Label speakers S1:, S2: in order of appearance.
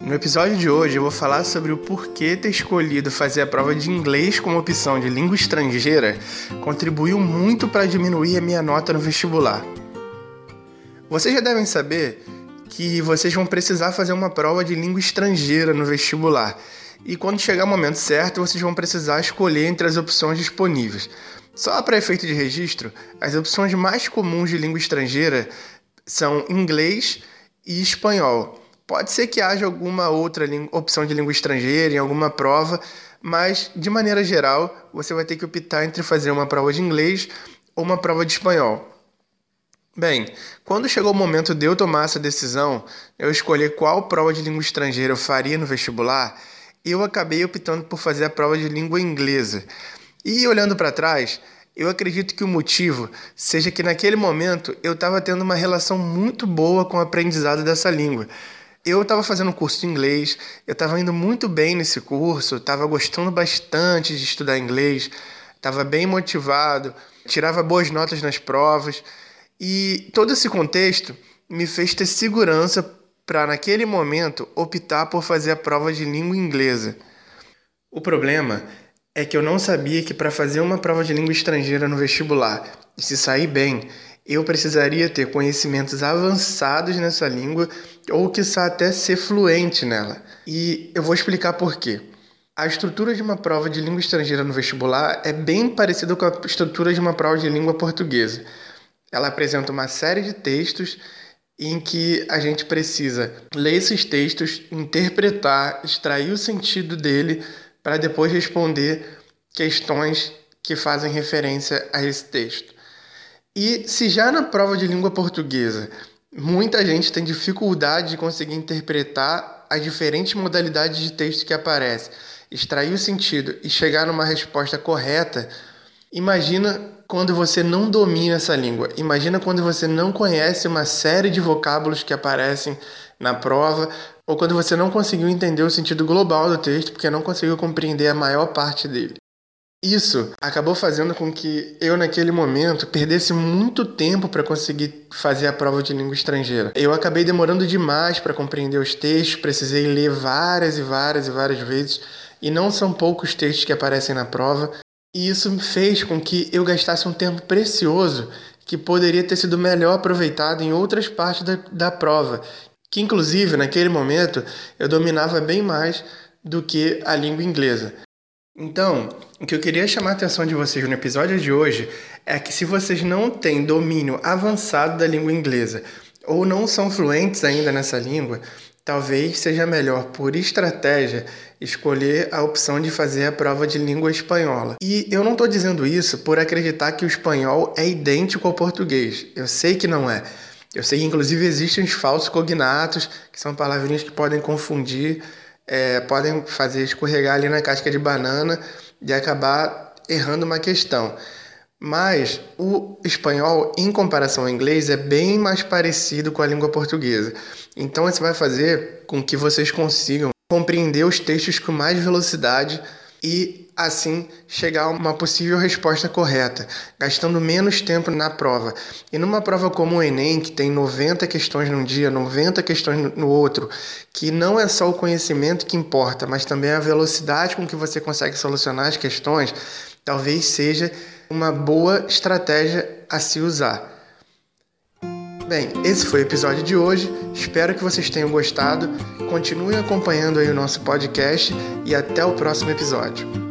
S1: No episódio de hoje eu vou falar sobre o porquê ter escolhido fazer a prova de inglês como opção de língua estrangeira contribuiu muito para diminuir a minha nota no vestibular. Vocês já devem saber que vocês vão precisar fazer uma prova de língua estrangeira no vestibular. E quando chegar o momento certo, vocês vão precisar escolher entre as opções disponíveis. Só para efeito de registro, as opções mais comuns de língua estrangeira são inglês e espanhol. Pode ser que haja alguma outra opção de língua estrangeira em alguma prova, mas de maneira geral você vai ter que optar entre fazer uma prova de inglês ou uma prova de espanhol. Bem, quando chegou o momento de eu tomar essa decisão, eu escolher qual prova de língua estrangeira eu faria no vestibular, eu acabei optando por fazer a prova de língua inglesa. E olhando para trás, eu acredito que o motivo seja que naquele momento eu estava tendo uma relação muito boa com o aprendizado dessa língua. Eu estava fazendo um curso de inglês, eu estava indo muito bem nesse curso, estava gostando bastante de estudar inglês, estava bem motivado, tirava boas notas nas provas. E todo esse contexto me fez ter segurança para, naquele momento, optar por fazer a prova de língua inglesa. O problema é que eu não sabia que para fazer uma prova de língua estrangeira no vestibular e se sair bem, eu precisaria ter conhecimentos avançados nessa língua ou quiçá até ser fluente nela. E eu vou explicar por quê. A estrutura de uma prova de língua estrangeira no vestibular é bem parecida com a estrutura de uma prova de língua portuguesa. Ela apresenta uma série de textos em que a gente precisa ler esses textos, interpretar, extrair o sentido dele para depois responder questões que fazem referência a esse texto. E se já na prova de língua portuguesa muita gente tem dificuldade de conseguir interpretar as diferentes modalidades de texto que aparecem, extrair o sentido e chegar numa resposta correta, imagina quando você não domina essa língua. Imagina quando você não conhece uma série de vocábulos que aparecem na prova, ou quando você não conseguiu entender o sentido global do texto porque não conseguiu compreender a maior parte dele. Isso acabou fazendo com que eu, naquele momento, perdesse muito tempo para conseguir fazer a prova de língua estrangeira. Eu acabei demorando demais para compreender os textos, precisei ler várias e várias e várias vezes, e não são poucos textos que aparecem na prova. E isso fez com que eu gastasse um tempo precioso que poderia ter sido melhor aproveitado em outras partes da, da prova, que inclusive naquele momento eu dominava bem mais do que a língua inglesa. Então, o que eu queria chamar a atenção de vocês no episódio de hoje é que se vocês não têm domínio avançado da língua inglesa ou não são fluentes ainda nessa língua, talvez seja melhor, por estratégia, escolher a opção de fazer a prova de língua espanhola. E eu não estou dizendo isso por acreditar que o espanhol é idêntico ao português. Eu sei que não é. Eu sei que, inclusive, existem os falsos cognatos, que são palavrinhas que podem confundir, é, podem fazer escorregar ali na casca de banana e acabar errando uma questão. Mas o espanhol, em comparação ao inglês, é bem mais parecido com a língua portuguesa. Então, isso vai fazer com que vocês consigam compreender os textos com mais velocidade e, assim, chegar a uma possível resposta correta, gastando menos tempo na prova. E numa prova como o Enem, que tem 90 questões num dia, 90 questões no outro, que não é só o conhecimento que importa, mas também a velocidade com que você consegue solucionar as questões, talvez seja uma boa estratégia a se usar. Bem, esse foi o episódio de hoje. Espero que vocês tenham gostado. Continuem acompanhando aí o nosso podcast e até o próximo episódio.